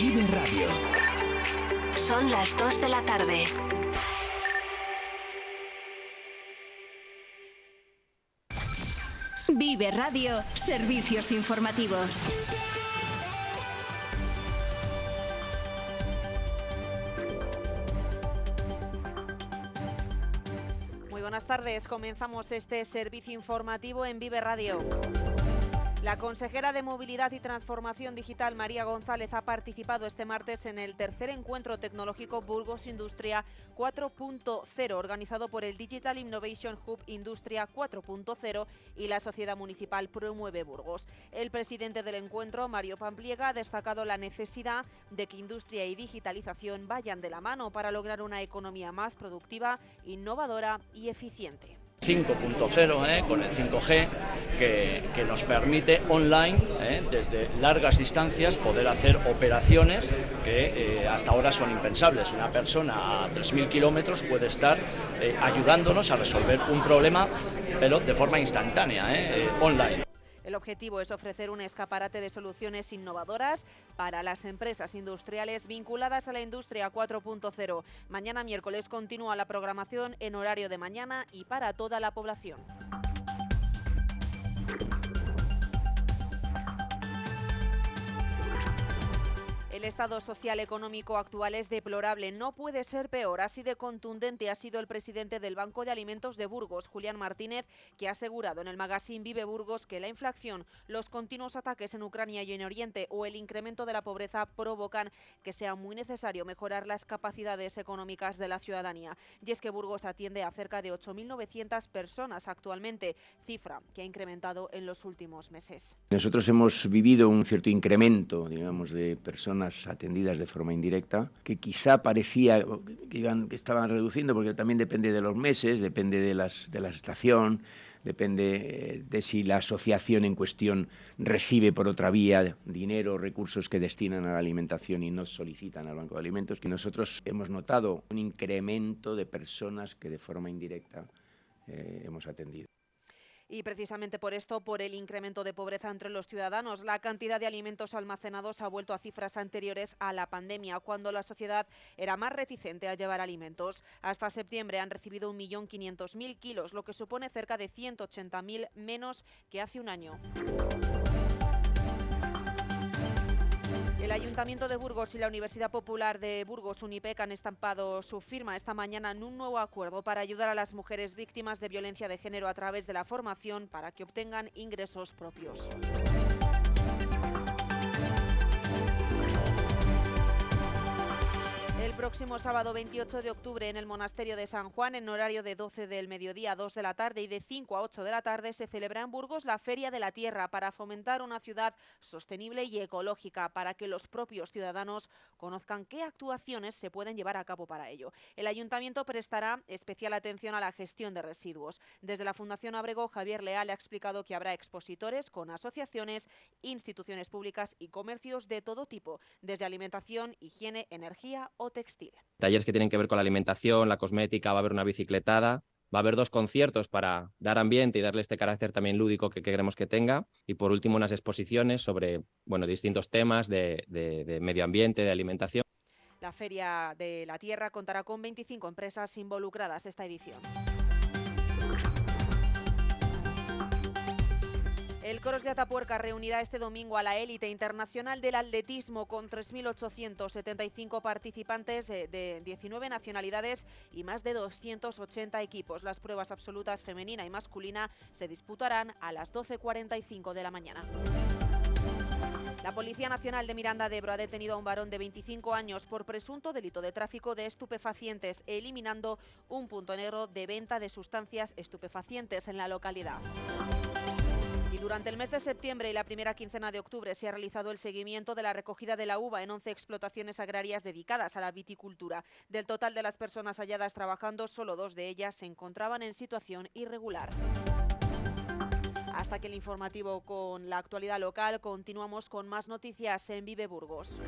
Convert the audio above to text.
Vive Radio. Son las 2 de la tarde. Vive Radio, servicios informativos. Muy buenas tardes, comenzamos este servicio informativo en Vive Radio. La consejera de Movilidad y Transformación Digital, María González, ha participado este martes en el tercer encuentro tecnológico Burgos Industria 4.0, organizado por el Digital Innovation Hub Industria 4.0 y la Sociedad Municipal Promueve Burgos. El presidente del encuentro, Mario Pampliega, ha destacado la necesidad de que industria y digitalización vayan de la mano para lograr una economía más productiva, innovadora y eficiente. 5.0 ¿eh? con el 5G que, nos permite online ¿eh? desde largas distancias poder hacer operaciones que eh, hasta ahora son impensables. Una persona a 3.000 kilómetros puede estar eh, ayudándonos a resolver un problema pero de forma instantánea, online. El objetivo es ofrecer un escaparate de soluciones innovadoras para las empresas industriales vinculadas a la industria 4.0. Mañana miércoles continúa la programación en horario de mañana y para toda la población. El estado social económico actual es deplorable, no puede ser peor. Así de contundente ha sido el presidente del Banco de Alimentos de Burgos, Julián Martínez, que ha asegurado en el magazine Vive Burgos que la inflación, los continuos ataques en Ucrania y en Oriente o el incremento de la pobreza provocan que sea muy necesario mejorar las capacidades económicas de la ciudadanía. Y es que Burgos atiende a cerca de 8.900 personas actualmente, cifra que ha incrementado en los últimos meses. Nosotros hemos vivido un cierto incremento, digamos, de personas atendidas de forma indirecta, que quizá parecía que, iban, que estaban reduciendo, porque también depende de los meses, depende de, las, de la estación, depende eh, de si la asociación en cuestión recibe por otra vía dinero, recursos que destinan a la alimentación y no solicitan al Banco de Alimentos, que nosotros hemos notado un incremento de personas que de forma indirecta eh, hemos atendido. Y precisamente por esto, por el incremento de pobreza entre los ciudadanos, la cantidad de alimentos almacenados ha vuelto a cifras anteriores a la pandemia, cuando la sociedad era más reticente a llevar alimentos. Hasta septiembre han recibido 1.500.000 kilos, lo que supone cerca de 180.000 menos que hace un año. El Ayuntamiento de Burgos y la Universidad Popular de Burgos, UNIPEC, han estampado su firma esta mañana en un nuevo acuerdo para ayudar a las mujeres víctimas de violencia de género a través de la formación para que obtengan ingresos propios. El próximo sábado 28 de octubre en el Monasterio de San Juan, en horario de 12 del mediodía a 2 de la tarde y de 5 a 8 de la tarde, se celebra en Burgos la Feria de la Tierra para fomentar una ciudad sostenible y ecológica, para que los propios ciudadanos conozcan qué actuaciones se pueden llevar a cabo para ello. El Ayuntamiento prestará especial atención a la gestión de residuos. Desde la Fundación Abrego, Javier Leal ha explicado que habrá expositores con asociaciones, instituciones públicas y comercios de todo tipo, desde alimentación, higiene, energía o textil. Talleres que tienen que ver con la alimentación, la cosmética, va a haber una bicicletada, va a haber dos conciertos para dar ambiente y darle este carácter también lúdico que queremos que tenga. Y por último, unas exposiciones sobre bueno, distintos temas de, de, de medio ambiente, de alimentación. La Feria de la Tierra contará con 25 empresas involucradas esta edición. El Coros de Atapuerca reunirá este domingo a la élite internacional del atletismo con 3.875 participantes de 19 nacionalidades y más de 280 equipos. Las pruebas absolutas femenina y masculina se disputarán a las 12.45 de la mañana. La Policía Nacional de Miranda de Ebro ha detenido a un varón de 25 años por presunto delito de tráfico de estupefacientes, eliminando un punto negro de venta de sustancias estupefacientes en la localidad. Y durante el mes de septiembre y la primera quincena de octubre se ha realizado el seguimiento de la recogida de la uva en 11 explotaciones agrarias dedicadas a la viticultura. Del total de las personas halladas trabajando, solo dos de ellas se encontraban en situación irregular. Hasta aquí el informativo con la actualidad local, continuamos con más noticias en Vive Burgos.